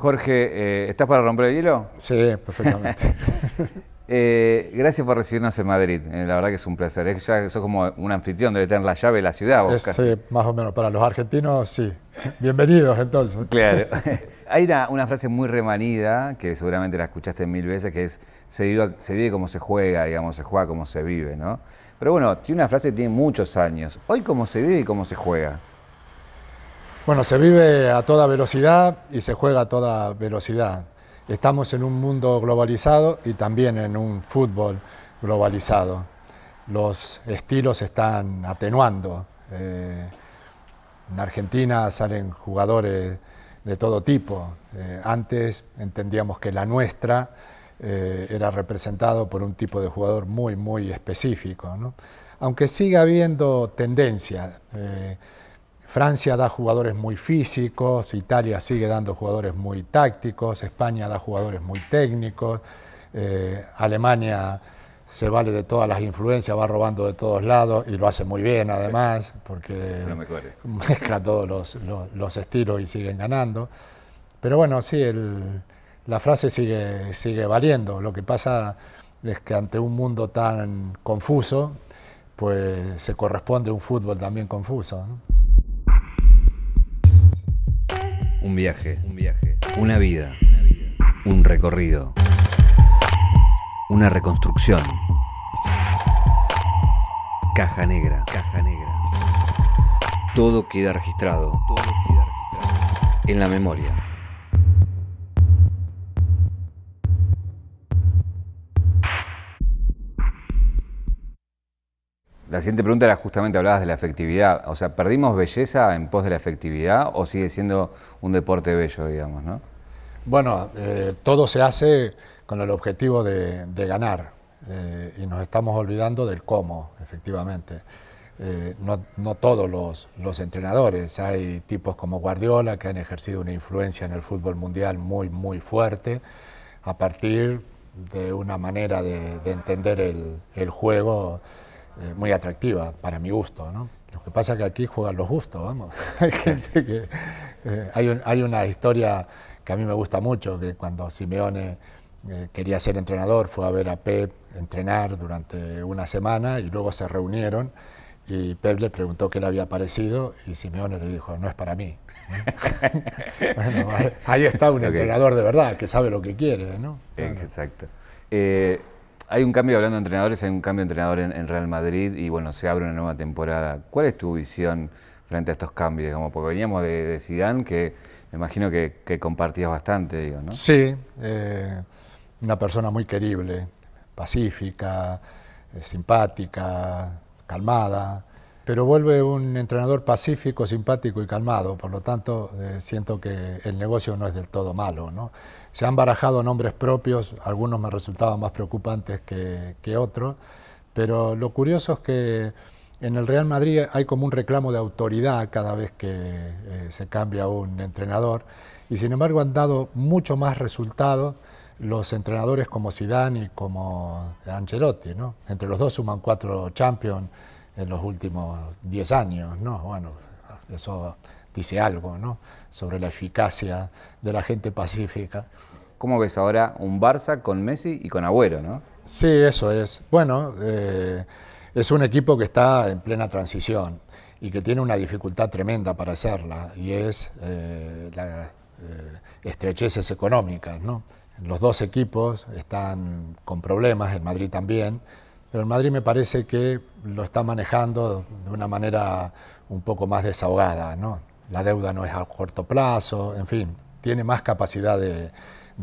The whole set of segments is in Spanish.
Jorge, eh, ¿estás para romper el hielo? Sí, perfectamente. Eh, gracias por recibirnos en Madrid. Eh, la verdad que es un placer. Es, ya sos como un anfitrión, debe tener la llave de la ciudad. Vos, sí, más o menos. Para los argentinos, sí. Bienvenidos, entonces. Claro. Hay una, frase muy remanida, que seguramente la escuchaste mil veces, que es, se vive, se vive como se juega, digamos, se juega como se vive, ¿no? Pero bueno, tiene una frase que tiene muchos años. Hoy, ¿cómo se vive y cómo se juega? Bueno, se vive a toda velocidad y se juega a toda velocidad. Estamos en un mundo globalizado y también en un fútbol globalizado. Los estilos están atenuando. Eh, en Argentina salen jugadores de todo tipo. Eh, antes entendíamos que la nuestra eh, era representado por un tipo de jugador muy, muy específico. Aunque siga habiendo tendencia. Francia da jugadores muy físicos, Italia sigue dando jugadores muy tácticos, España da jugadores muy técnicos, eh, Alemania se vale de todas las influencias, va robando de todos lados y lo hace muy bien además, porque mezcla todos los, estilos y siguen ganando. Pero bueno, sí, la frase sigue, sigue valiendo. Lo que pasa es que ante un mundo tan confuso, pues se corresponde un fútbol también confuso. Un viaje, un viaje, una vida, un recorrido, una reconstrucción. Caja negra, caja negra. Todo queda registrado, todo queda registrado en la memoria. La siguiente pregunta era justamente, hablabas de la efectividad. O sea, ¿perdimos belleza en pos de la efectividad o sigue siendo un deporte bello, digamos, no? Bueno, eh, todo se hace con el objetivo de, ganar eh, y nos estamos olvidando del cómo, efectivamente. Eh, no, todos los, entrenadores, hay tipos como Guardiola que han ejercido una influencia en el fútbol mundial muy, muy fuerte a partir de una manera de, entender el juego eh, muy atractiva para mi gusto. ¿no? Lo que pasa es que aquí juegan los gustos, vamos. Eh, hay, hay, una historia que a mí me gusta mucho, que cuando Simeone eh, quería ser entrenador fue a ver a Pep entrenar durante una semana y luego se reunieron y Pep le preguntó qué le había parecido y Simeone le dijo, no es para mí. bueno, ahí está un entrenador de verdad que sabe lo que quiere. ¿no? Exacto hay un cambio, hablando de entrenadores, hay un cambio de entrenador en, Real Madrid y bueno, se abre una nueva temporada. ¿Cuál es tu visión frente a estos cambios? Como porque veníamos de, de Zidane, que me imagino que, compartías bastante, digo, ¿no? Sí, eh, una persona muy querible, pacífica, eh, simpática, calmada, pero vuelve un entrenador pacífico, simpático y calmado, por lo tanto eh, siento que el negocio no es del todo malo. ¿no? Se han barajado nombres propios, algunos me resultaban más preocupantes que, otros, pero lo curioso es que en el Real Madrid hay como un reclamo de autoridad cada vez que eh, se cambia un entrenador y sin embargo han dado mucho más resultados los entrenadores como Zidane y como Ancelotti. ¿no? Entre los dos suman cuatro Champions en los últimos 10 años, ¿no? Bueno, eso dice algo, ¿no? Sobre la eficacia de la gente pacífica. ¿Cómo ves ahora un Barça con Messi y con Agüero, no? Sí, eso es. Bueno, eh, es un equipo que está en plena transición y que tiene una dificultad tremenda para hacerla, y es eh, las eh, estrecheces económicas, ¿no? Los dos equipos están con problemas, el Madrid también, pero el Madrid me parece que lo está manejando de una manera un poco más desahogada, ¿no? La deuda no es a corto plazo, en fin, tiene más capacidad de,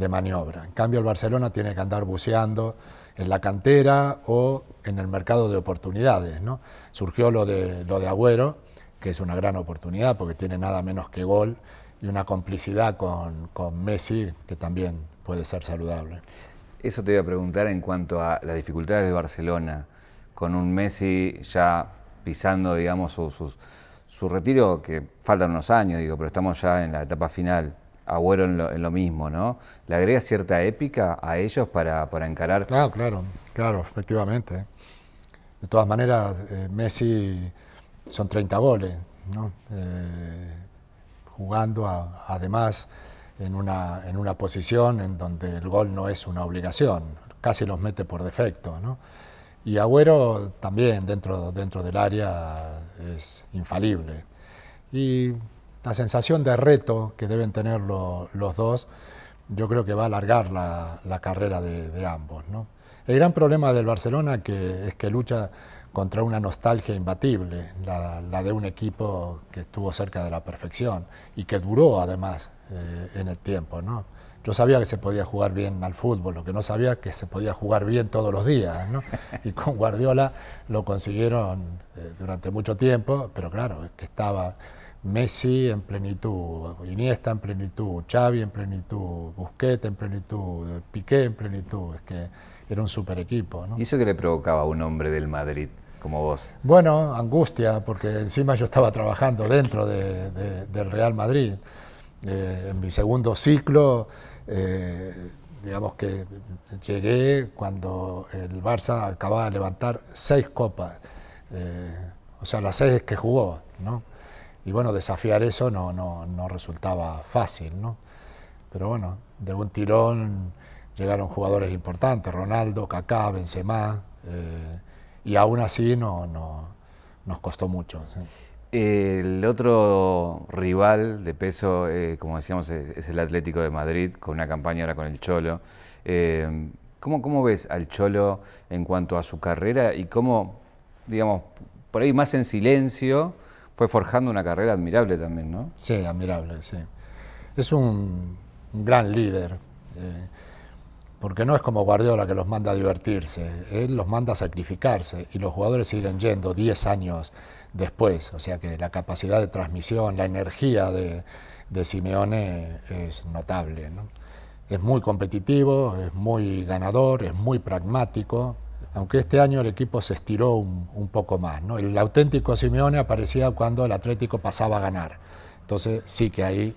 maniobra. En cambio, el Barcelona tiene que andar buceando en la cantera o en el mercado de oportunidades, ¿no? Surgió lo de, lo de Agüero, que es una gran oportunidad porque tiene nada menos que gol y una complicidad con, con Messi que también puede ser saludable. Eso te iba a preguntar en cuanto a las dificultades de Barcelona, con un Messi ya pisando, digamos, su, retiro, que faltan unos años, digo, pero estamos ya en la etapa final. Agüero en lo, mismo, ¿no? ¿Le agrega cierta épica a ellos para, encarar? Claro, claro, claro, efectivamente. De todas maneras, eh, Messi son 30 goles, ¿no? Eh, jugando además en una, en una posición en donde el gol no es una obligación, casi los mete por defecto. ¿no? Y Agüero también dentro, dentro del área es infalible. Y la sensación de reto que deben tener los dos, yo creo que va a alargar la, la carrera de, de ambos. ¿no? El gran problema del Barcelona que, es que lucha contra una nostalgia imbatible, la, la, de un equipo que estuvo cerca de la perfección y que duró además eh, en el tiempo. ¿no? Yo sabía que se podía jugar bien al fútbol, lo que no sabía que se podía jugar bien todos los días. ¿no? Y con Guardiola lo consiguieron eh, durante mucho tiempo, pero claro, es que estaba Messi en plenitud, Iniesta en plenitud, Xavi en plenitud, Busquets en plenitud, Piqué en plenitud. Es que era un super equipo. ¿no? ¿Y eso qué le provocaba a un hombre del Madrid como vos? Bueno, angustia, porque encima yo estaba trabajando dentro de, de, del Real Madrid. Eh, en mi segundo ciclo, eh, digamos que llegué cuando el Barça acababa de levantar seis copas, eh, o sea, las seis que jugó, ¿no? Y bueno, desafiar eso no, no, no resultaba fácil, ¿no? Pero bueno, de un tirón llegaron jugadores importantes, Ronaldo, Kaká, Benzema, eh, y aún así no, no, nos costó mucho. El otro rival de peso, eh, como decíamos, es, el Atlético de Madrid, con una campaña ahora con el Cholo. Eh, ¿cómo, ¿Cómo ves al Cholo en cuanto a su carrera y cómo, digamos, por ahí más en silencio, fue forjando una carrera admirable también, ¿no? Sí, admirable, sí. Es un, un gran líder. Eh, porque no es como Guardiola que los manda a divertirse, él los manda a sacrificarse y los jugadores siguen yendo 10 años después, o sea que la capacidad de transmisión, la energía de, de Simeone es notable. ¿no? Es muy competitivo, es muy ganador, es muy pragmático, aunque este año el equipo se estiró un, un poco más. ¿no? El auténtico Simeone aparecía cuando el Atlético pasaba a ganar, entonces sí que ahí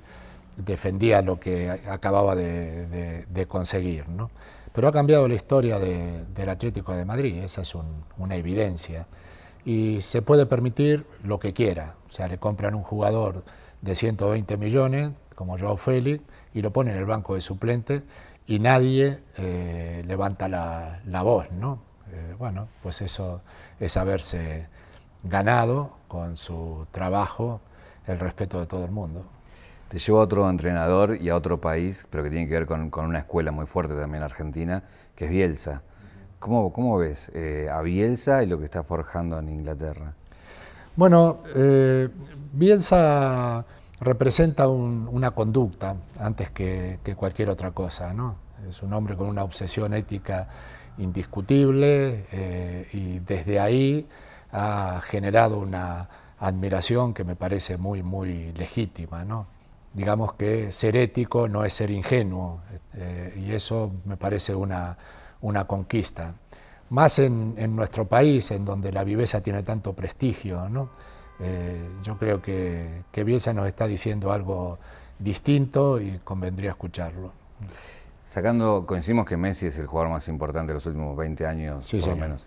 defendía lo que acababa de, conseguir. ¿no? Pero ha cambiado la historia de, del Atlético de Madrid, esa es un, una evidencia. Y se puede permitir lo que quiera. O sea, le compran un jugador de 120 millones, como Joao Félix, y lo ponen en el banco de suplente y nadie eh, levanta la, la, voz. ¿no? Eh, bueno, pues eso es haberse ganado con su trabajo el respeto de todo el mundo te llevo a otro entrenador y a otro país, pero que tiene que ver con, una escuela muy fuerte también argentina, que es Bielsa. ¿Cómo, ves eh, a Bielsa y lo que está forjando en Inglaterra? Bueno, eh, Bielsa representa un, una conducta antes que, que, cualquier otra cosa. ¿no? Es un hombre con una obsesión ética indiscutible eh, y desde ahí ha generado una admiración que me parece muy, muy legítima. ¿no? Digamos que ser ético no es ser ingenuo, eh, y eso me parece una, una conquista. Más en, en, nuestro país, en donde la viveza tiene tanto prestigio, ¿no? eh, yo creo que, que Bielsa nos está diciendo algo distinto y convendría escucharlo. Sacando, coincidimos que Messi es el jugador más importante de los últimos 20 años, sí, por señor. lo menos.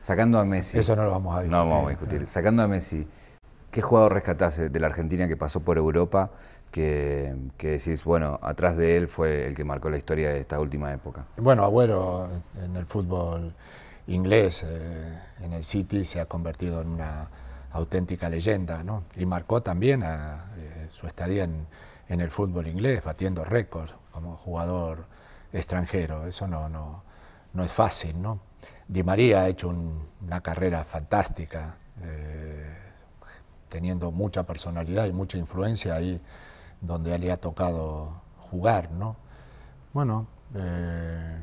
Sacando a Messi. Eso no lo vamos a discutir. No vamos a discutir. Sacando a Messi, ¿qué jugador rescatás de la Argentina que pasó por Europa que, que, decís, bueno, atrás de él fue el que marcó la historia de esta última época? Bueno, Agüero en el fútbol inglés, eh, en el City, se ha convertido en una auténtica leyenda, ¿no? Y marcó también a, eh, su estadía en, en, el fútbol inglés, batiendo récords como jugador extranjero. Eso no, no, no es fácil, ¿no? Di María ha hecho un, una carrera fantástica, eh, teniendo mucha personalidad y mucha influencia ahí donde le ha tocado jugar, ¿no? Bueno, eh,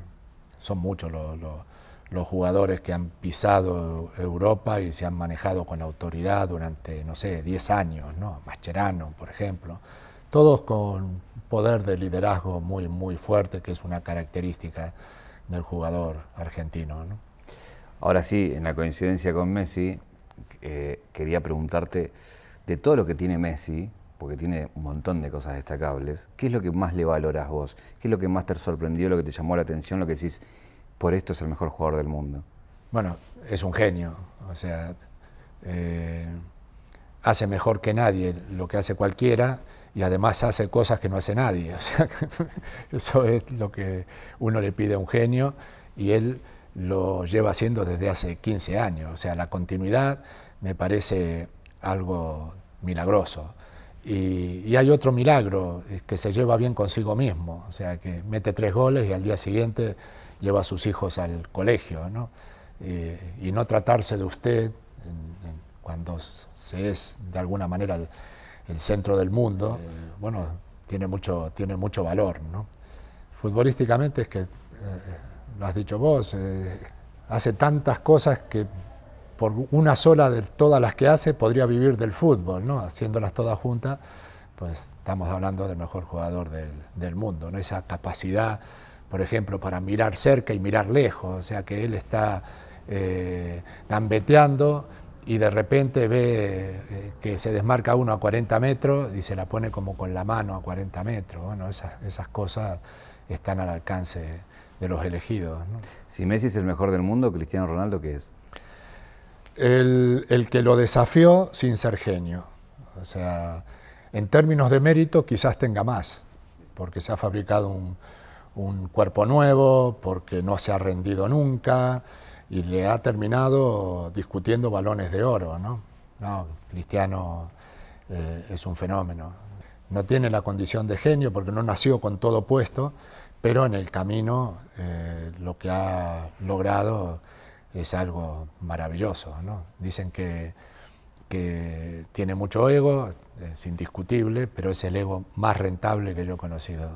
son muchos los, jugadores que han pisado Europa y se han manejado con autoridad durante, no sé, 10 años, ¿no? Mascherano, por ejemplo, todos con poder de liderazgo muy, muy fuerte, que es una característica del jugador argentino, ¿no? Ahora sí, en la coincidencia con Messi, eh, quería preguntarte de todo lo que tiene Messi, porque tiene un montón de cosas destacables, ¿qué es lo que más le valoras vos? ¿Qué es lo que más te sorprendió, lo que te llamó la atención, lo que decís, por esto es el mejor jugador del mundo? Bueno, es un genio, o sea, eh, hace mejor que nadie lo que hace cualquiera y además hace cosas que no hace nadie. O sea, eso es lo que uno le pide a un genio y él lo lleva haciendo desde hace 15 años. O sea, la continuidad me parece algo milagroso. Y, hay otro milagro, que se lleva bien consigo mismo, o sea, que mete tres goles y al día siguiente lleva a sus hijos al colegio, ¿no? y no tratarse de usted cuando se es de alguna manera el, centro del mundo, bueno, tiene mucho, tiene mucho valor, ¿no? Futbolísticamente es que, eh, lo has dicho vos, eh, hace tantas cosas que por una sola de todas las que hace podría vivir del fútbol, ¿no? Haciéndolas todas juntas, pues estamos hablando del mejor jugador del, mundo, ¿no? Esa capacidad, por ejemplo, para mirar cerca y mirar lejos, o sea que él está eh, gambeteando y de repente ve eh, que se desmarca uno a 40 metros y se la pone como con la mano a 40 metros. Esas cosas están al alcance de los elegidos. Si Messi es el mejor del mundo, Cristiano Ronaldo, ¿qué es? El, que lo desafió sin ser genio. O sea, en términos de mérito quizás tenga más, porque se ha fabricado un, cuerpo nuevo, porque no se ha rendido nunca y le ha terminado discutiendo balones de oro. ¿no? Cristiano eh, es un fenómeno. No tiene la condición de genio porque no nació con todo puesto, pero en el camino eh, lo que ha logrado es algo maravilloso. ¿no? Dicen que, que tiene mucho ego, es indiscutible, pero es el ego más rentable que yo he conocido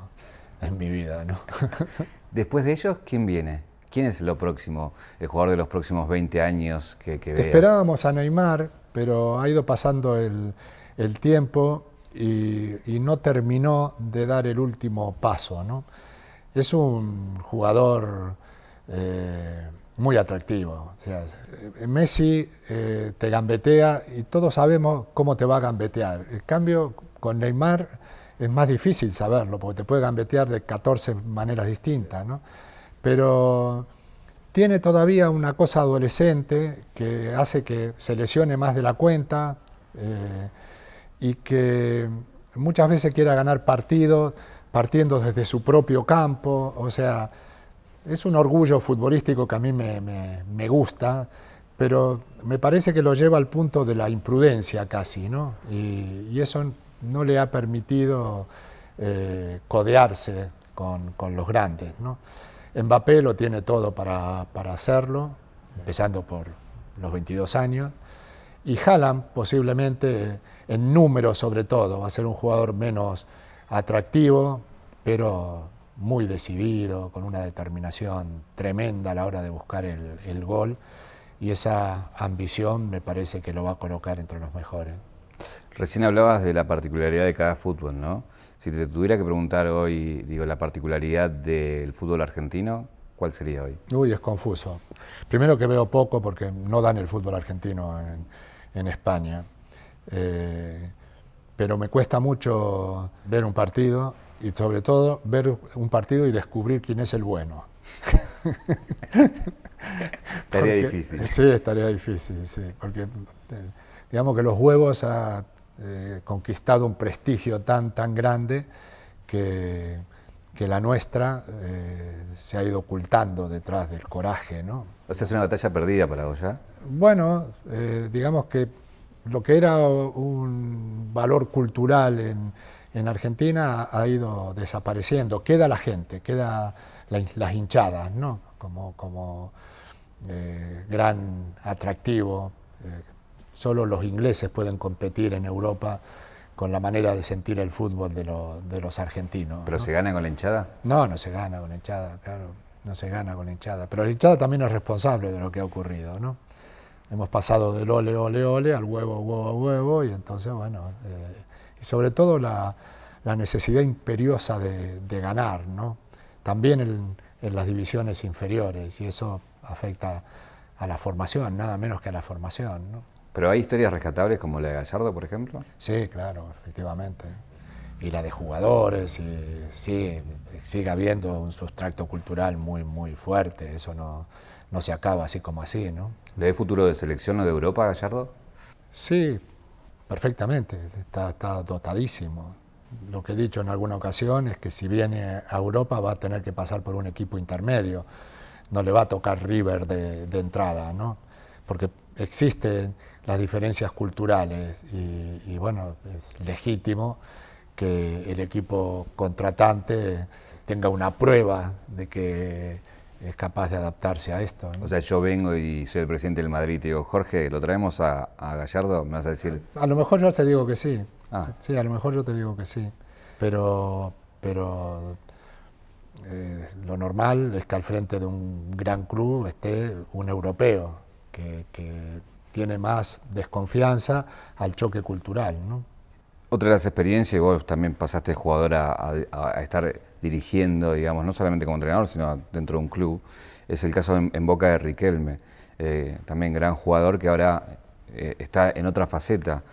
en mi vida. ¿no? Después de ellos, ¿quién viene? ¿Quién es lo próximo, el jugador de los próximos 20 años que, que Esperábamos a Neymar, pero ha ido pasando el, el tiempo y, y, no terminó de dar el último paso. ¿no? Es un jugador eh, muy atractivo. Eh, Messi eh, te gambetea y todos sabemos cómo te va a gambetear. En cambio, con Neymar es más difícil saberlo, porque te puede gambetear de 14 maneras distintas. ¿no? Pero tiene todavía una cosa adolescente que hace que se lesione más de la cuenta eh, y que muchas veces quiera ganar partidos partiendo desde su propio campo. O sea, es un orgullo futbolístico que a mí me, gusta, pero me parece que lo lleva al punto de la imprudencia casi, ¿no? Y, eso no le ha permitido eh, codearse con, los grandes, ¿no? Mbappé lo tiene todo para, hacerlo, empezando por los 22 años, y Haaland posiblemente en número sobre todo, va a ser un jugador menos atractivo, pero muy decidido, con una determinación tremenda a la hora de buscar el, gol y esa ambición me parece que lo va a colocar entre los mejores. Recién hablabas de la particularidad de cada fútbol, ¿no? Si te tuviera que preguntar hoy, digo, la particularidad del fútbol argentino, ¿cuál sería hoy? Uy, es confuso. Primero que veo poco porque no dan el fútbol argentino en, España. Eh, pero me cuesta mucho ver un partido y sobre todo ver un partido y descubrir quién es el bueno. estaría difícil. Sí, estaría difícil, sí, porque eh, digamos que los huevos ha eh, conquistado un prestigio tan, tan grande que, que la nuestra eh, se ha ido ocultando detrás del coraje. ¿no? O sea, es una batalla perdida para vos ya. Bueno, digamos que lo que era un valor cultural en, en Argentina ha ido desapareciendo. Queda la gente, queda las hinchadas, ¿no? Como, como eh, gran atractivo. Eh, solo los ingleses pueden competir en Europa con la manera de sentir el fútbol de, de los argentinos. ¿Pero se gana con la hinchada? No, no se gana con la hinchada, claro. No se gana con la hinchada. Pero la hinchada también es responsable de lo que ha ocurrido, ¿no? Hemos pasado del ole, ole, ole al huevo, huevo, huevo, y entonces, bueno, eh, y sobre todo la, necesidad imperiosa de, ganar, ¿no? también en, las divisiones inferiores, y eso afecta a la formación, nada menos que a la formación. ¿no? ¿Pero hay historias rescatables como la de Gallardo, por ejemplo? Sí, claro, efectivamente. Y la de jugadores, y, sí, sigue habiendo un sustracto cultural muy, muy fuerte, eso no, no se acaba así como así, ¿no? ¿Le ve futuro de selección o de Europa, Gallardo? Sí, Perfectamente, está, dotadísimo. lo que he dicho en alguna ocasión es que si viene a Europa va a tener que pasar por un equipo intermedio, no le va a tocar River de, entrada, ¿no? porque existen las diferencias culturales y, bueno, es legítimo que el equipo contratante tenga una prueba de que es capaz de adaptarse a esto. O sea, yo vengo y soy el presidente del Madrid y digo, Jorge, ¿lo traemos a, a Gallardo? ¿Me vas a decir? A lo mejor yo te digo que sí. Ah. Sí, a lo mejor yo te digo que sí. Pero, pero eh, lo normal es que al frente de un gran club esté un europeo que, tiene más desconfianza al choque cultural. ¿no? Otra de las experiencias, y vos también pasaste jugador a, estar dirigiendo, digamos, no solamente como entrenador, sino dentro de un club, es el caso en, Boca de Riquelme, eh, también gran jugador que ahora eh, está en otra faceta.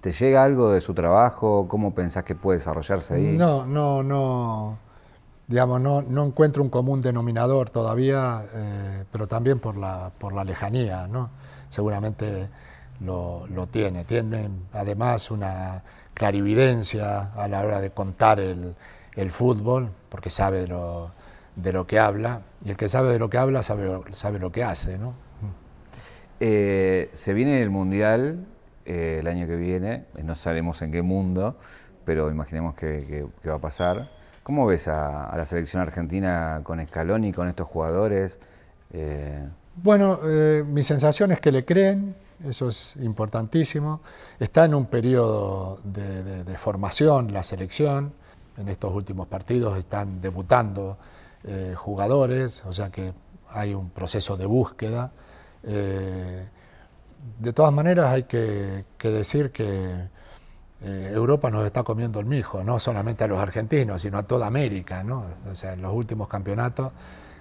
¿Te llega algo de su trabajo? ¿Cómo pensás que puede desarrollarse ahí? No, no, no. Digamos, no, no encuentro un común denominador todavía, eh, pero también por la, por la lejanía, ¿no? Seguramente lo, tiene. Tiene además una clarividencia a la hora de contar el, fútbol, porque sabe de lo, de lo, que habla, y el que sabe de lo que habla sabe, sabe lo que hace, ¿no? Eh, se viene el Mundial eh, el año que viene, eh, no sabemos en qué mundo, pero imaginemos que, va a pasar. ¿Cómo ves a, la selección argentina con Scaloni, con estos jugadores? Eh, bueno, mi sensación es que le creen, eso es importantísimo. Está en un periodo de, formación la selección, en estos últimos partidos están debutando jugadores, o sea que hay un proceso de búsqueda de todas maneras hay que, decir que eh, Europa nos está comiendo el mijo, no solamente a los argentinos, sino a toda América. ¿no? O sea, en los últimos campeonatos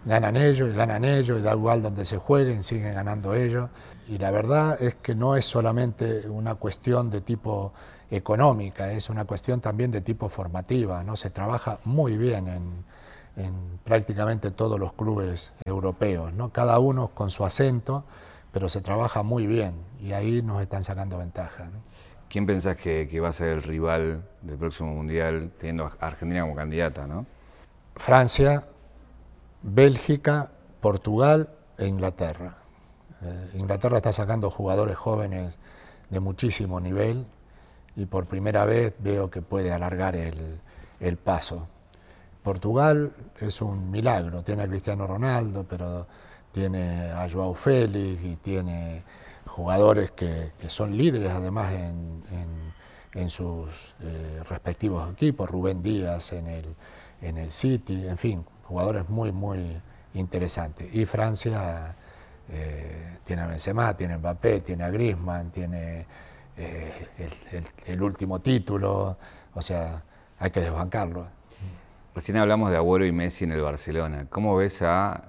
ganan ellos y ganan ellos, y da igual donde se jueguen, siguen ganando ellos. Y la verdad es que no es solamente una cuestión de tipo económica, es una cuestión también de tipo formativa. ¿no? Se trabaja muy bien en, prácticamente todos los clubes europeos, ¿no? cada uno con su acento pero se trabaja muy bien y ahí nos están sacando ventaja. ¿Quién pensás que, va a ser el rival del próximo Mundial, teniendo a Argentina como candidata? ¿no? Francia, Bélgica, Portugal e Inglaterra. Eh, Inglaterra está sacando jugadores jóvenes de muchísimo nivel y por primera vez veo que puede alargar el, el paso. Portugal es un milagro, tiene a Cristiano Ronaldo, pero tiene a Joao Félix y tiene jugadores que, son líderes además en, sus eh, respectivos equipos, Rubén Díaz en el, en el City, en fin, jugadores muy, muy interesantes. Y Francia eh, tiene a Benzema, tiene a Mbappé, tiene a Griezmann, tiene eh, el, último título, o sea, hay que desbancarlo. Recién hablamos de Agüero y Messi en el Barcelona. ¿Cómo ves a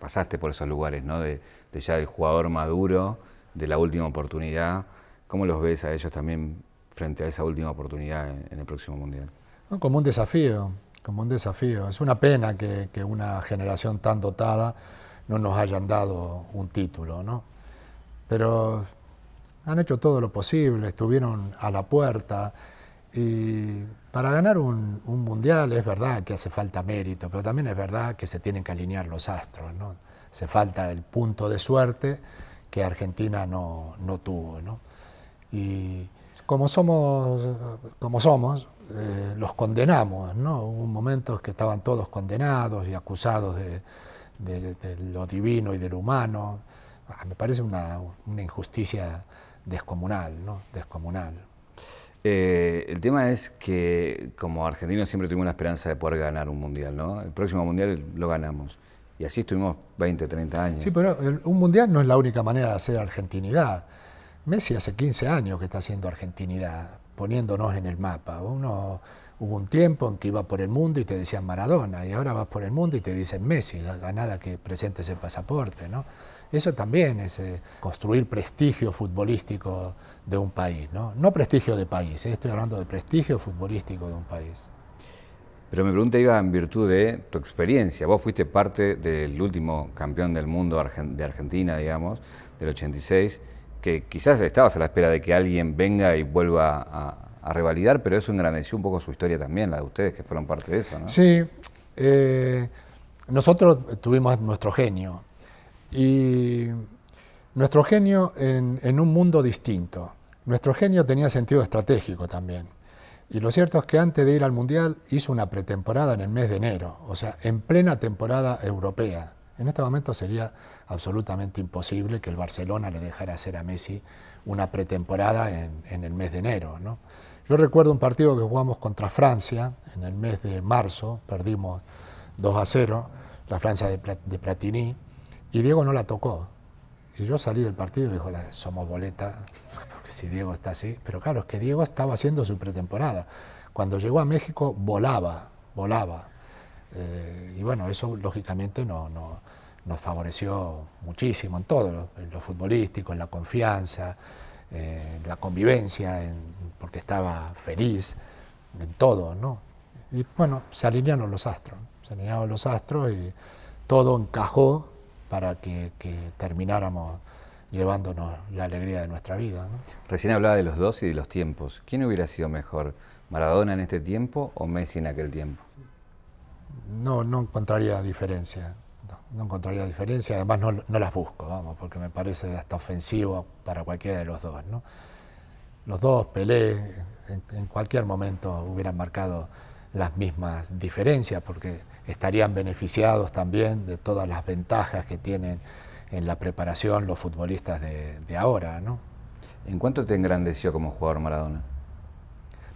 pasaste por esos lugares, ¿no? De, ya el jugador maduro, de la última oportunidad. ¿Cómo los ves a ellos también frente a esa última oportunidad en, el próximo Mundial? como un desafío, como un desafío. Es una pena que, una generación tan dotada no nos hayan dado un título, ¿no? Pero han hecho todo lo posible, estuvieron a la puerta y para ganar un, mundial es verdad que hace falta mérito, pero también es verdad que se tienen que alinear los astros, ¿no? Se falta el punto de suerte que Argentina no, tuvo, ¿no? Y como somos, como somos eh, los condenamos, ¿no? Hubo momentos que estaban todos condenados y acusados de, lo divino y de lo humano. Ah, me parece una, una injusticia descomunal, ¿no? Descomunal. Eh, el tema es que como argentinos siempre tuvimos la esperanza de poder ganar un mundial, ¿no? El próximo mundial lo ganamos. Y así estuvimos 20, 30 años. Sí, pero un mundial no es la única manera de hacer argentinidad. Messi hace 15 años que está haciendo argentinidad, poniéndonos en el mapa. Uno, hubo un tiempo en que iba por el mundo y te decían Maradona, y ahora vas por el mundo y te dicen Messi, a nada que presentes el pasaporte, ¿no? Eso también es eh, construir prestigio futbolístico de un país, no, no prestigio de país, eh, estoy hablando de prestigio futbolístico de un país. Pero mi pregunta iba en virtud de tu experiencia. Vos fuiste parte del último campeón del mundo de Argentina, digamos, del 86, que quizás estabas a la espera de que alguien venga y vuelva a, a revalidar, pero eso engrandeció un poco su historia también, la de ustedes que fueron parte de eso, ¿no? Sí, eh, nosotros tuvimos nuestro genio y nuestro genio en, un mundo distinto. Nuestro genio tenía sentido estratégico también. Y lo cierto es que antes de ir al Mundial hizo una pretemporada en el mes de enero, o sea, en plena temporada europea. En este momento sería absolutamente imposible que el Barcelona le dejara hacer a Messi una pretemporada en, el mes de enero. ¿no? Yo recuerdo un partido que jugamos contra Francia en el mes de marzo, perdimos 2 a 0, la Francia de, Platini, y Diego no la tocó. Y yo salí del partido y dije, somos boleta, porque si Diego está así. Pero claro, es que Diego estaba haciendo su pretemporada. Cuando llegó a México volaba, volaba. Eh, y bueno, eso lógicamente no, no, nos favoreció muchísimo en todo, en lo futbolístico, en la confianza, en la convivencia, porque estaba feliz, en todo, ¿no? Y bueno, se alinearon los astros se los astros y todo encajó para que, termináramos llevándonos la alegría de nuestra vida. Recién hablaba de los dos y de los tiempos. ¿Quién hubiera sido mejor, Maradona en este tiempo o Messi en aquel tiempo? No, no encontraría diferencia. No, encontraría diferencia, además no, las busco, vamos, porque me parece hasta ofensivo para cualquiera de los dos. ¿no? Los dos, Pelé, en cualquier momento hubieran marcado las mismas diferencias, porque estarían beneficiados también de todas las ventajas que tienen en la preparación los futbolistas de, ahora. ¿no? ¿En cuánto te engrandeció como jugador Maradona?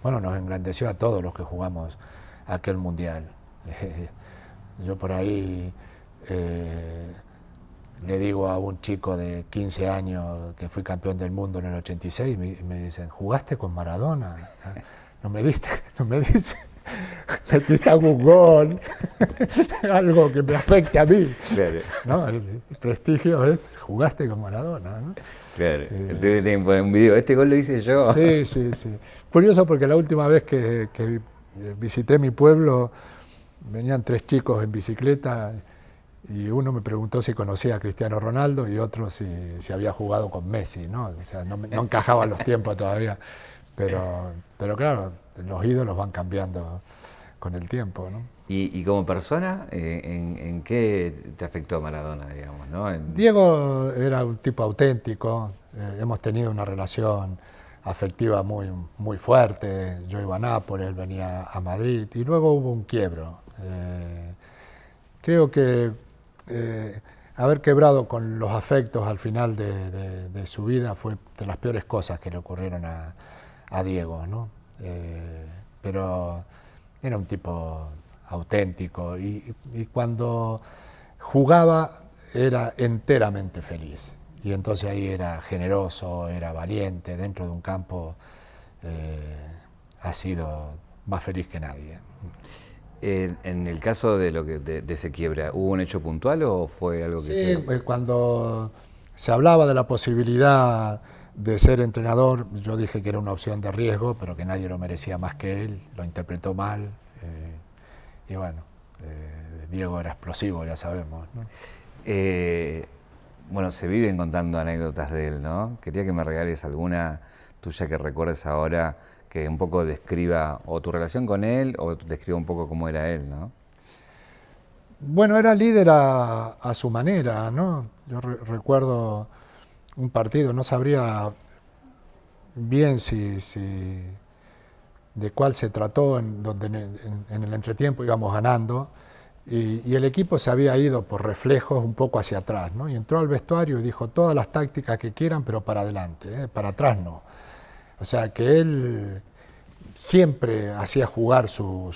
Bueno, nos engrandeció a todos los que jugamos aquel mundial. Yo por ahí eh, le digo a un chico de 15 años que fui campeón del mundo en el 86, me, me dicen, ¿jugaste con Maradona? ¿No me viste? ¿No me dice? Metiste algún gol, algo que me afecte a mí. ¿no? El, prestigio es, jugaste con Maradona. ¿no? Claro, eh, un video, este gol lo hice yo. Sí, sí, sí. Curioso porque la última vez que, visité mi pueblo, venían tres chicos en bicicleta y uno me preguntó si conocía a Cristiano Ronaldo y otro si, si había jugado con Messi, ¿no? O sea, no, no encajaban los tiempos todavía. Pero, pero claro, los ídolos van cambiando con el tiempo. ¿no? ¿Y, como persona, eh, ¿en, qué te afectó Maradona, digamos? ¿no? Diego era un tipo auténtico, eh, hemos tenido una relación afectiva muy, muy fuerte, yo iba a Nápoles, él venía a Madrid y luego hubo un quiebro. Eh, creo que haber quebrado con los afectos al final de, su vida fue de las peores cosas que le ocurrieron a, a Diego, ¿no? Eh, pero era un tipo auténtico y, cuando jugaba era enteramente feliz. Y entonces ahí era generoso, era valiente, dentro de un campo eh, ha sido más feliz que nadie. En, el caso de lo que de, ese quiebra, ¿hubo un hecho puntual o fue algo que sí, se... cuando se hablaba de la posibilidad de ser entrenador, yo dije que era una opción de riesgo, pero que nadie lo merecía más que él, lo interpretó mal. Eh, y bueno, eh, Diego era explosivo, ya sabemos. Eh, bueno, se viven contando anécdotas de él, ¿no? Quería que me regales alguna tuya que recuerdes ahora que un poco describa o tu relación con él o describa un poco cómo era él, ¿no? Bueno, era líder a, su manera, ¿no? Yo recuerdo un partido, no sabría bien si, de cuál se trató, en, donde en, el entretiempo íbamos ganando, y, el equipo se había ido por reflejos un poco hacia atrás, ¿no? y entró al vestuario y dijo todas las tácticas que quieran, pero para adelante, ¿eh? para atrás no. O sea que él siempre hacía jugar su,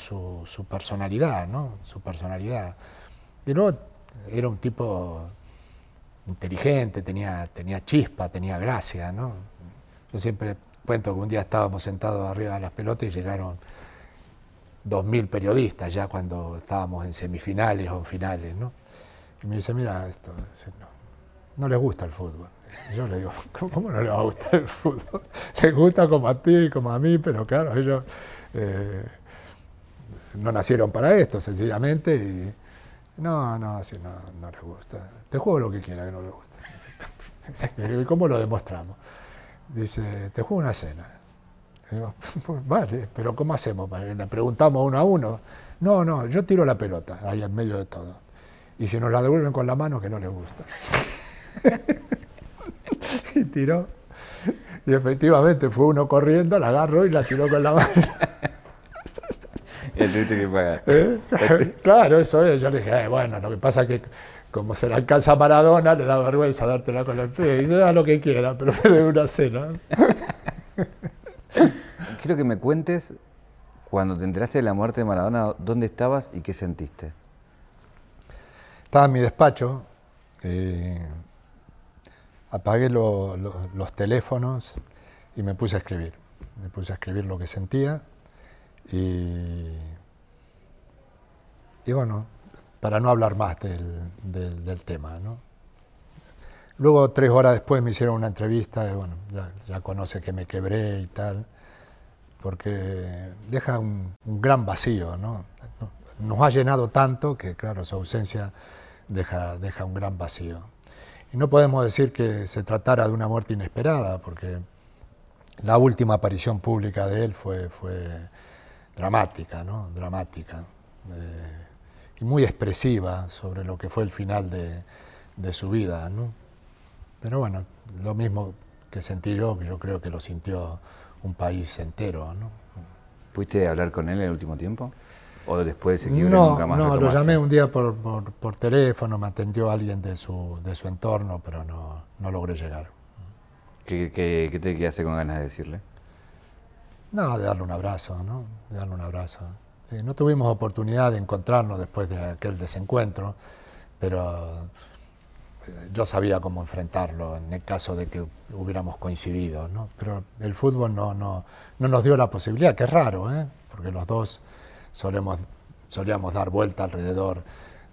su, personalidad, ¿no? su personalidad. Y no era un tipo inteligente, tenía, tenía chispa, tenía gracia, ¿no? Yo siempre cuento que un día estábamos sentados arriba de las pelotas y llegaron dos mil periodistas ya cuando estábamos en semifinales o en finales, ¿no? Y me dice, mira, esto no, les gusta el fútbol. yo le digo, ¿cómo, no les va a gustar el fútbol? Les gusta como a ti, como a mí, pero claro, ellos eh, no nacieron para esto, sencillamente, y no, no, así no, no les gusta. Te juego lo que quiera que no les guste. ¿Cómo lo demostramos? Dice, te juego una cena. vale, pero ¿cómo hacemos? Le preguntamos uno a uno. No, no, yo tiro la pelota ahí en medio de todo. Y si nos la devuelven con la mano, que no les gusta. y tiró. Y efectivamente fue uno corriendo, la agarró y la tiró con la mano. Y tuviste que pagar. ¿Eh? Claro, eso es. Yo le dije, eh, bueno, lo que pasa es que como se la alcanza Maradona, le da vergüenza dártela con el pie. Y dice, da lo que quiera, pero me dé una cena. Quiero que me cuentes, cuando te enteraste de la muerte de Maradona, ¿dónde estabas y qué sentiste? Estaba en mi despacho, eh, apagué los teléfonos y me puse a escribir. Me puse a escribir lo que sentía y, y bueno, para no hablar más del, tema. Luego, tres horas después, me hicieron una entrevista, y bueno, ya, conoce que me quebré y tal, porque deja un, gran vacío, ¿no? Nos ha llenado tanto que, claro, su ausencia deja, deja un gran vacío. Y no podemos decir que se tratara de una muerte inesperada, porque la última aparición pública de él fue, fue dramática, ¿no? Dramática. Eh, y muy expresiva sobre lo que fue el final de, su vida. ¿no? Pero bueno, lo mismo que sentí yo, que yo creo que lo sintió un país entero. ¿no? ¿Pudiste hablar con él en el último tiempo? ¿O después de ese no, nunca más? No, lo llamé un día por, por, teléfono, me atendió alguien de su, de su entorno, pero no, no logré llegar. ¿Qué, qué, qué te quedaste con ganas de decirle? No, de darle un abrazo, ¿no? De darle un abrazo no tuvimos oportunidad de encontrarnos después de aquel desencuentro, pero eh, yo sabía cómo enfrentarlo en el caso de que hubiéramos coincidido. ¿no? Pero el fútbol no, no, no, nos dio la posibilidad, que es raro, ¿eh? porque los dos solemos, solíamos dar vuelta alrededor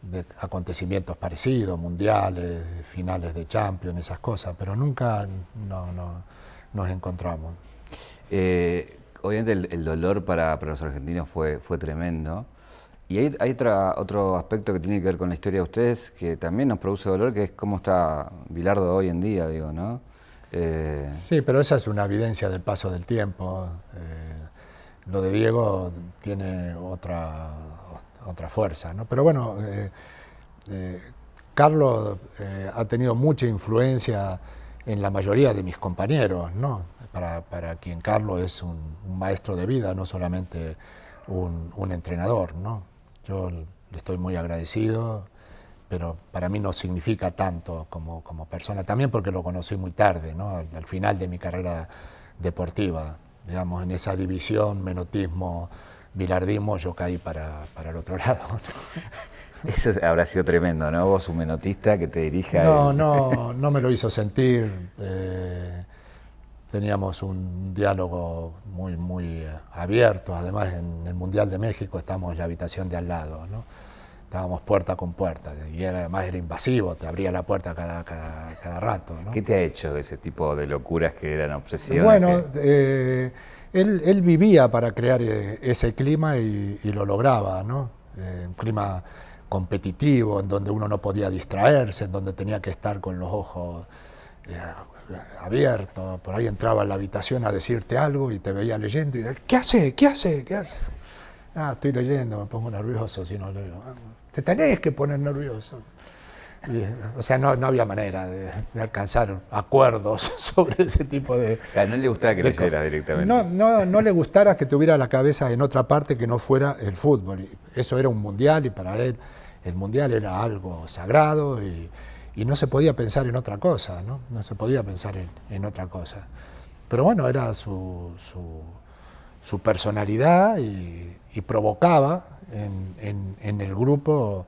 de acontecimientos parecidos, mundiales, finales de Champions, esas cosas, pero nunca no, no, nos encontramos. Eh, obviamente el, dolor para, los argentinos fue, fue tremendo. Y hay, hay otro aspecto que tiene que ver con la historia de ustedes que también nos produce dolor, que es cómo está Bilardo hoy en día, digo, ¿no? Eh, sí, pero esa es una evidencia del paso del tiempo. Eh, lo de Diego tiene otra, otra fuerza, ¿no? Pero bueno, eh, Carlos ha tenido mucha influencia en la mayoría de mis compañeros, ¿no? Para, quien Carlos es un, maestro de vida, no solamente un, entrenador. ¿no? Yo le estoy muy agradecido, pero para mí no significa tanto como, como persona, también porque lo conocí muy tarde, ¿no? al, final de mi carrera deportiva. Digamos, en esa división, menotismo, bilardismo, yo caí para, para el otro lado. Eso habrá sido tremendo, ¿no? Vos, un menotista que te dirija. No, no, no me lo hizo sentir. Eh, teníamos un diálogo muy, muy eh, abierto. Además, en el Mundial de México estamos en la habitación de al lado, ¿no? Estábamos puerta con puerta y además era invasivo, te abría la puerta cada, cada, rato. ¿Qué te ha hecho de ese tipo de locuras que eran obsesiones? Bueno, eh, él, vivía para crear eh, ese clima y, lo lograba, ¿no? un clima competitivo, en donde uno no podía distraerse, en donde tenía que estar con los ojos abierto, por ahí entraba en la habitación a decirte algo y te veía leyendo y ¿qué hace? ¿Qué hace? ¿Qué hace? Ah, estoy leyendo, me pongo nervioso si no leo. Ah, te tenés que poner nervioso. o sea, no, no había manera de, alcanzar acuerdos sobre ese tipo de... no le gustaba que leyera directamente. No, no, no le gustara que tuviera la cabeza en otra parte que no fuera el fútbol. Eso era un mundial y para él el mundial era algo sagrado y, y no se podía pensar en otra cosa, ¿no? No se podía pensar en, otra cosa. Pero bueno, era su, su, personalidad y, provocaba en, el grupo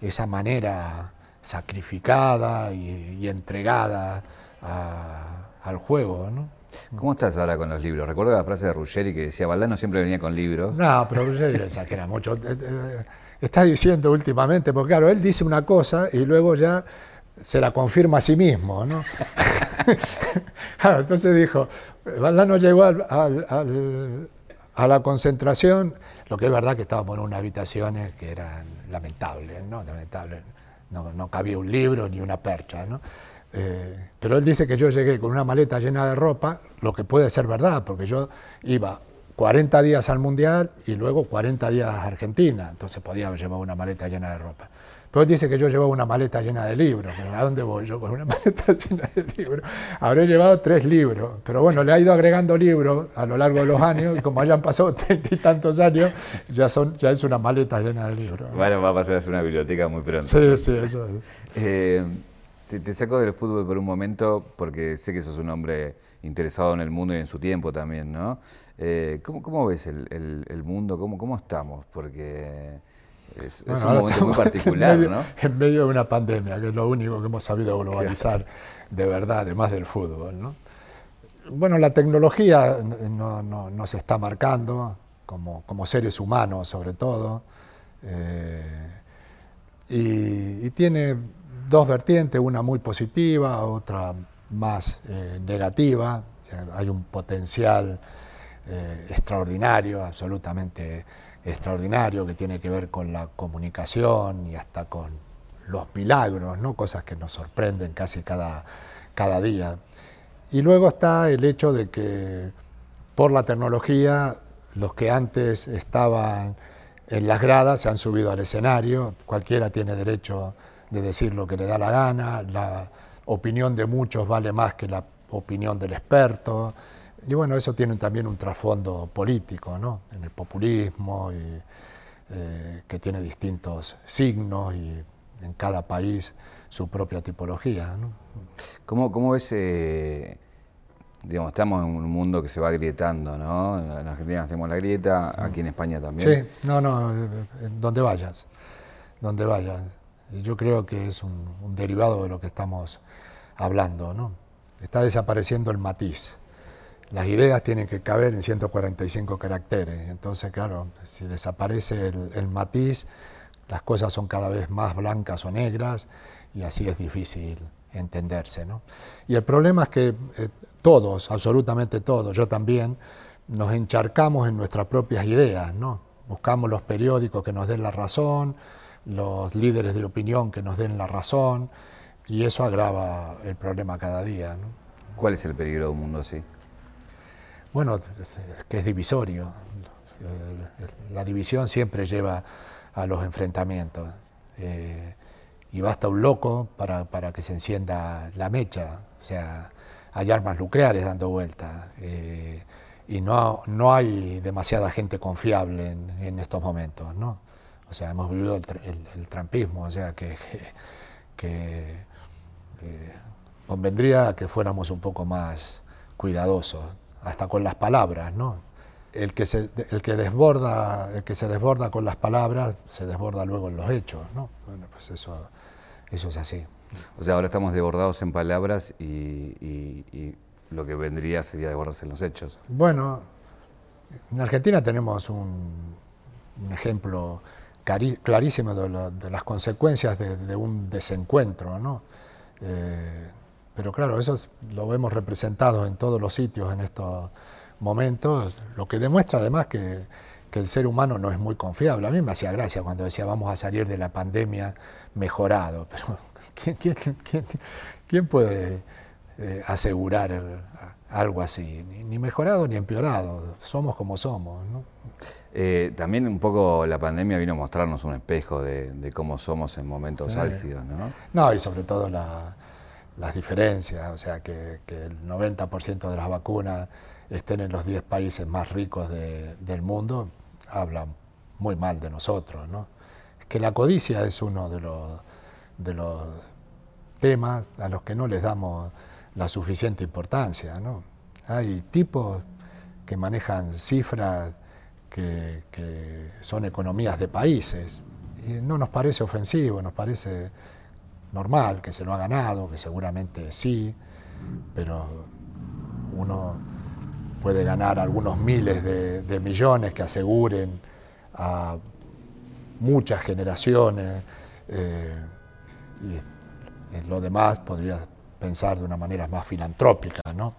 esa manera sacrificada y, entregada al juego, ¿no? ¿Cómo estás ahora con los libros? Recuerdo la frase de Ruggeri que decía, Valdano siempre venía con libros. No, pero Ruggeri exagera mucho. Eh, eh, está diciendo últimamente, porque claro, él dice una cosa y luego ya se la confirma a sí mismo. ¿no? entonces dijo, Valdano llegó a la concentración, lo que es verdad que estábamos en unas habitaciones que eran lamentables, ¿no? Lamentables. No, cabía un libro ni una percha, ¿no? Eh, pero él dice que yo llegué con una maleta llena de ropa, lo que puede ser verdad, porque yo iba 40 días al Mundial y luego 40 días a Argentina, entonces podía llevado una maleta llena de ropa. Pero dice que yo llevaba una maleta llena de libros. ¿A dónde voy yo con una maleta llena de libros? Habré llevado tres libros. Pero bueno, le ha ido agregando libros a lo largo de los años y como hayan pasado treinta y tantos años, ya, son, ya es una maleta llena de libros. Bueno, va a pasar a ser una biblioteca muy pronto. Sí, sí, eso es. Eh, te, saco del fútbol por un momento porque sé que sos un hombre interesado en el mundo y en su tiempo también, ¿no? Eh, ¿cómo, ves el, mundo? ¿Cómo, ¿Cómo estamos? Porque es, un momento muy particular, en medio, ¿no? En medio de una pandemia, que es lo único que hemos sabido globalizar de verdad, además del fútbol, ¿no? Bueno, la tecnología no, nos está marcando como, como, seres humanos, sobre todo, eh, y tiene dos vertientes, una muy positiva, otra más eh, negativa. hay un potencial eh, extraordinario, absolutamente extraordinario, que tiene que ver con la comunicación y hasta con los milagros, ¿no? cosas que nos sorprenden casi cada, cada día. Y luego está el hecho de que por la tecnología los que antes estaban en las gradas se han subido al escenario, cualquiera tiene derecho de decir lo que le da la gana, la opinión de muchos vale más que la opinión del experto. Y bueno, eso tiene también un trasfondo político, ¿no? En el populismo, y, eh, que tiene distintos signos y en cada país su propia tipología. ¿no? ¿Cómo, cómo ves, eh, digamos, estamos en un mundo que se va agrietando, ¿no? En Argentina tenemos la grieta, aquí en España también. Sí, no, no, eh, donde vayas, donde vayas. Yo creo que es un, derivado de lo que estamos hablando. ¿no? Está desapareciendo el matiz. Las ideas tienen que caber en 145 caracteres. Entonces, claro, si desaparece el, matiz, las cosas son cada vez más blancas o negras y así es difícil entenderse. ¿no? Y el problema es que eh, todos, absolutamente todos, yo también, nos encharcamos en nuestras propias ideas. ¿no? Buscamos los periódicos que nos den la razón, los líderes de opinión que nos den la razón y eso agrava el problema cada día. ¿Cuál es el peligro de un mundo así? Bueno, que es divisorio. La división siempre lleva a los enfrentamientos. Eh, y basta un loco para, que se encienda la mecha. O sea, hay armas nucleares dando vueltas. Eh, y no, no hay demasiada gente confiable en, estos momentos. ¿no? O sea, hemos vivido el, trampismo, o sea, que, que, eh, convendría que fuéramos un poco más cuidadosos, hasta con las palabras, ¿no? El que, se, el que desborda, el que se desborda con las palabras, se desborda luego en los hechos, ¿no? Bueno, pues eso, eso es así. O sea, ahora estamos desbordados en palabras y, lo que vendría sería desbordarse en los hechos. Bueno, en Argentina tenemos un, un ejemplo clarísimo de, las consecuencias de, un desencuentro. ¿no? Eh, pero claro, eso lo vemos representado en todos los sitios en estos momentos, lo que demuestra además que, el ser humano no es muy confiable. A mí me hacía gracia cuando decía vamos a salir de la pandemia mejorado, pero ¿quién, puede eh, asegurar algo así? Ni, mejorado ni empeorado, somos como somos. ¿no? Eh, también un poco la pandemia vino a mostrarnos un espejo de, cómo somos en momentos álgidos, ¿no? No, y sobre todo las diferencias, o sea, que, el 90% de las vacunas estén en los 10 países más ricos del mundo, habla muy mal de nosotros, ¿no? Es que la codicia es uno de los, de los temas a los que no les damos la suficiente importancia, ¿no? Hay tipos que manejan cifras que, son economías de países. Y no nos parece ofensivo, nos parece normal que se lo ha ganado, que seguramente sí, pero uno puede ganar algunos miles de, millones que aseguren a muchas generaciones eh, y en lo demás podría pensar de una manera más filantrópica, ¿no?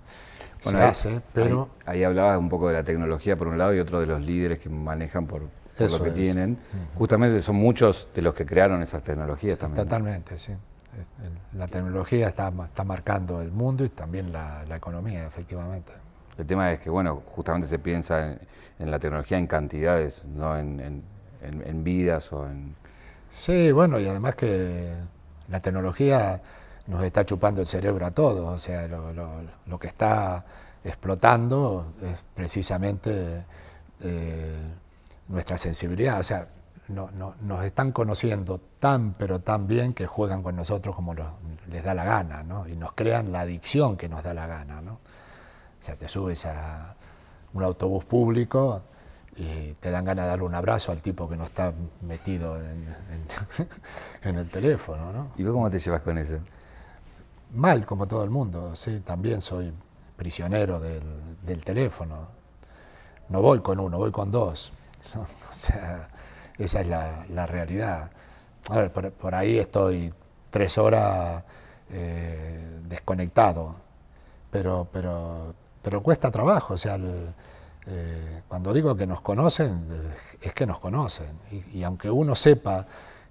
Bueno, se hace, pero... Ahí, hablaba un poco de la tecnología por un lado y otro de los líderes que manejan por, lo que tienen. Justamente son muchos de los que crearon esas tecnologías también. Totalmente, sí. La tecnología está, está marcando el mundo y también la, economía, efectivamente. El tema es que, bueno, justamente se piensa en, la tecnología en cantidades, no en, vidas o en... Sí, bueno, y además que la tecnología nos está chupando el cerebro a todos, o sea, lo, que está explotando es precisamente eh, nuestra sensibilidad, o sea, no, nos están conociendo tan pero tan bien que juegan con nosotros como les da la gana, ¿no? Y nos crean la adicción que nos da la gana, ¿no? O sea, te subes a un autobús público y te dan ganas de darle un abrazo al tipo que no está metido en, el teléfono, ¿no? ¿Y vos cómo te llevas con eso? Mal, como todo el mundo, sí, también soy prisionero del, del teléfono. No voy con uno, voy con dos. O sea, esa es la, realidad. A ver, por, ahí estoy tres horas eh, desconectado, pero, pero, pero cuesta trabajo. O sea, eh, cuando digo que nos conocen, es que nos conocen. Y, aunque uno sepa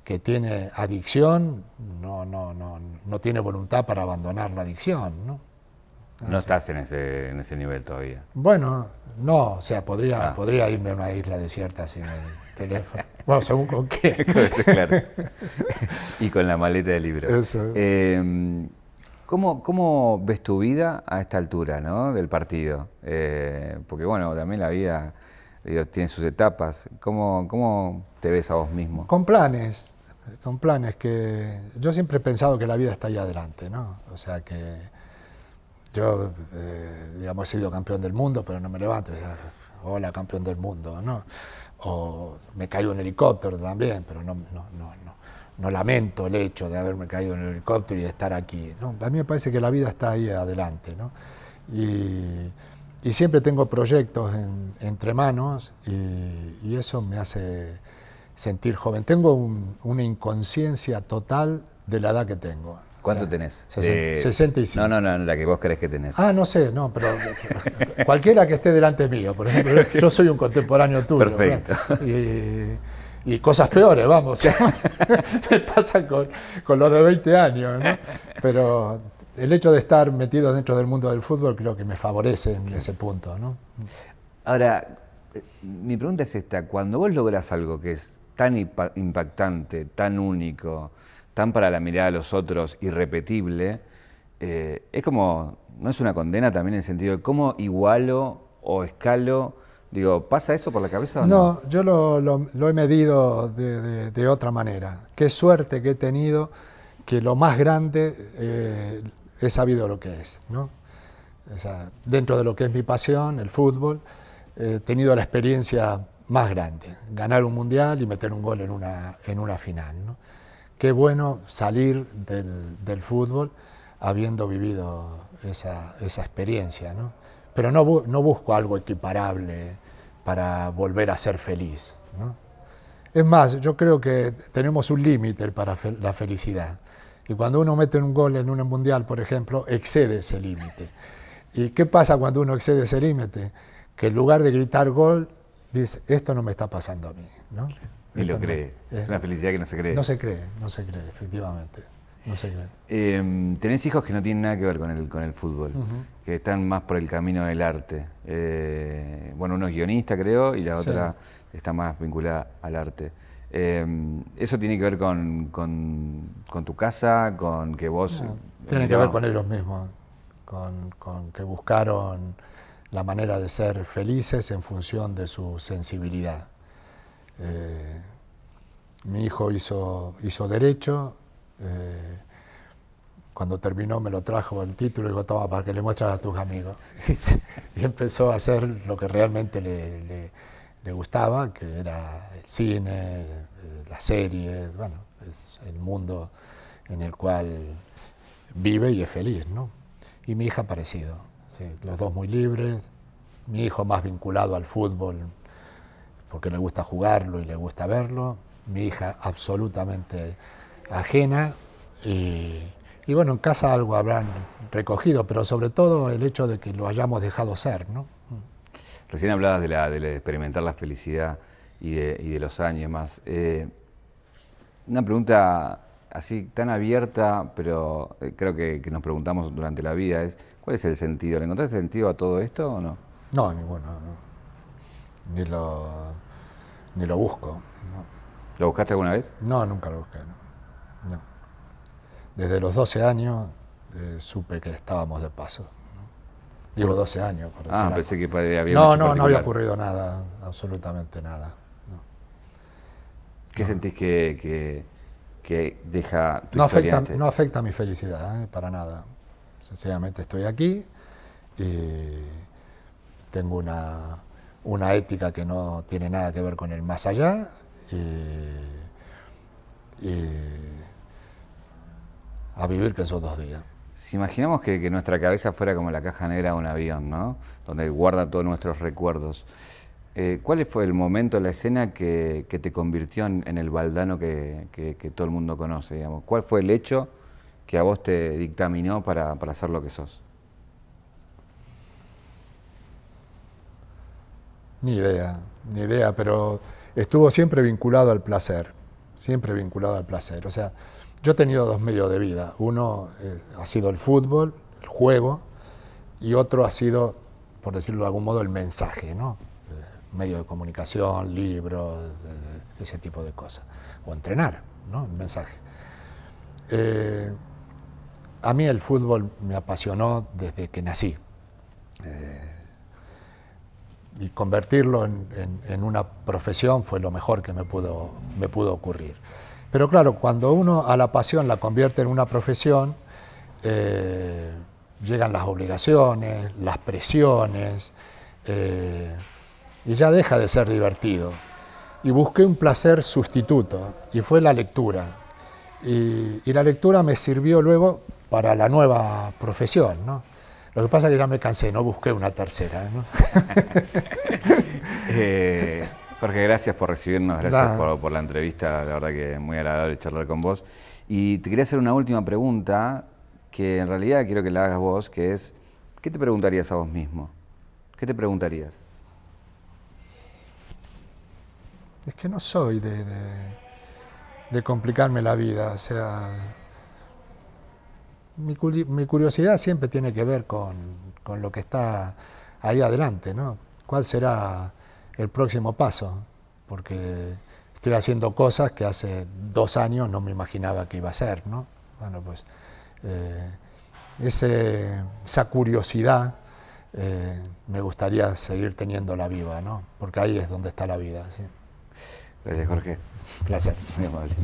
que tiene adicción, no, no, no, no tiene voluntad para abandonar la adicción. ¿no? No estás en ese, en ese nivel todavía. Bueno, no, o sea, podría, ah. podría irme a una isla desierta sin el teléfono. Bueno, según con qué. claro. y con la maleta de libros. Em, ¿cómo, ves tu vida a esta altura ¿no? del partido? Eh, porque bueno, también la vida tiene sus etapas. ¿Cómo, ¿Cómo te ves a vos mismo? Con planes, con planes que yo siempre he pensado que la vida está ahí adelante, ¿no? O sea que yo, eh, digamos, he sido campeón del mundo, pero no me levanto hola, campeón del mundo, ¿no? O me caigo en helicóptero también, pero no, no, no, no, lamento el hecho de haberme caído en el helicóptero y de estar aquí. ¿no? A mí me parece que la vida está ahí adelante, ¿no? Y, siempre tengo proyectos entre manos y, eso me hace sentir joven. Tengo una inconsciencia total de la edad que tengo. ¿Cuánto tenés? 65. No, no, no, la que vos crees que tenés. Ah, no sé, no, pero cualquiera que esté delante mío, por ejemplo, yo soy un contemporáneo tuyo. Perfecto. Y, cosas peores, vamos. me pasa con, con los de 20 años, ¿no? Pero el hecho de estar metido dentro del mundo del fútbol creo que me favorece en ese punto, ¿no? Ahora, mi pregunta es esta, cuando vos logras algo que es tan impactante, tan único, tan para la mirada de los otros irrepetible, eh, es como, no es una condena también en el sentido de cómo igualo o escalo, digo, ¿pasa eso por la cabeza? O no, no, yo lo, he medido de, otra manera. Qué suerte que he tenido que lo más grande eh, he sabido lo que es, ¿no? dentro de lo que es mi pasión, el fútbol, he tenido la experiencia más grande, ganar un mundial y meter un gol en una, en una final. ¿no? Qué bueno salir del, fútbol habiendo vivido esa, experiencia, ¿no? Pero no, busco algo equiparable para volver a ser feliz, Es más, yo creo que tenemos un límite para la felicidad. Y cuando uno mete un gol en un mundial, por ejemplo, excede ese límite. ¿Y qué pasa cuando uno excede ese límite? Que en lugar de gritar gol, dice, esto no me está pasando a mí. ¿no? Y lo cree. Es una felicidad que no se cree. No se cree, no se cree, efectivamente. No se cree. Em, tenés hijos que no tienen nada que ver con el, con el fútbol, que están más por el camino del arte. Eh, bueno, uno es guionista, creo, y la otra está más vinculada al arte. Em, ¿Eso tiene que ver con, con, tu casa, con que vos... tiene que ver con ellos mismos, con, con que buscaron la manera de ser felices en función de su sensibilidad. Eh, mi hijo hizo, hizo derecho, eh, cuando terminó me lo trajo el título y dijo, toma, para que le muestres a tus amigos. y empezó a hacer lo que realmente le, gustaba, que era el cine, las series, bueno, es el mundo en el cual vive y es feliz, ¿no? Y mi hija parecido, los dos muy libres, mi hijo más vinculado al fútbol, porque le gusta jugarlo y le gusta verlo, mi hija absolutamente ajena y, bueno, en casa algo habrán recogido, pero sobre todo el hecho de que lo hayamos dejado ser. ¿no? Recién hablabas de, la, de experimentar la felicidad y de, los años más. Eh, una pregunta así tan abierta, pero eh, creo que, nos preguntamos durante la vida, es ¿cuál es el sentido? ¿Le encontraste sentido a todo esto o no? No, ninguno. Ni, lo, ni lo busco. ¿Lo buscaste alguna vez? No, nunca lo busqué. No. Desde los 12 años eh, supe que estábamos de paso. Digo 12 años. Por ah, pensé que había No, no, no había ocurrido nada, absolutamente nada. ¿Qué sentís que, que, deja tu no afecta, no afecta mi felicidad, ¿eh? para nada. Sencillamente estoy aquí y tengo una, una ética que no tiene nada que ver con el más allá y, a vivir que esos dos días. Si imaginamos que, nuestra cabeza fuera como la caja negra de un avión, ¿no? Donde guarda todos nuestros recuerdos. Eh, ¿Cuál fue el momento, la escena que, te convirtió en, el baldano que, todo el mundo conoce? ¿Cuál fue el hecho que a vos te dictaminó para, para ser lo que sos? Ni idea, ni idea, pero estuvo siempre vinculado al placer, siempre vinculado al placer. O sea, yo he tenido dos medios de vida. Uno eh, ha sido el fútbol, el juego, y otro ha sido, por decirlo de algún modo, el mensaje, ¿no? medios de comunicación, libros, ese tipo de cosas. O entrenar, ¿no? El mensaje. Eh, a mí el fútbol me apasionó desde que nací. Eh, y convertirlo en, una profesión fue lo mejor que me pudo, me pudo ocurrir. Pero claro, cuando uno a la pasión la convierte en una profesión, eh, llegan las obligaciones, las presiones, y ya deja de ser divertido. Y busqué un placer sustituto y fue la lectura. Y, la lectura me sirvió luego para la nueva profesión. ¿no? Lo que pasa es que ya me cansé, no busqué una tercera. ¿no? eh, Jorge, gracias por recibirnos, gracias por, la entrevista, la verdad que es muy agradable charlar con vos. Y te quería hacer una última pregunta que en realidad quiero que la hagas vos, que es, ¿qué te preguntarías a vos mismo? ¿Qué te preguntarías? es que no soy de, de, complicarme la vida. O sea, mi, curiosidad siempre tiene que ver con, con, lo que está ahí adelante, ¿no? ¿Cuál será el próximo paso? Porque estoy haciendo cosas que hace dos años no me imaginaba que iba a hacer, ¿no? Bueno, pues eh, esa curiosidad eh, me gustaría seguir teniéndola viva, ¿no? Porque ahí es donde está la vida. ¿sí? Gracias, Jorge. Placer. Muy amable.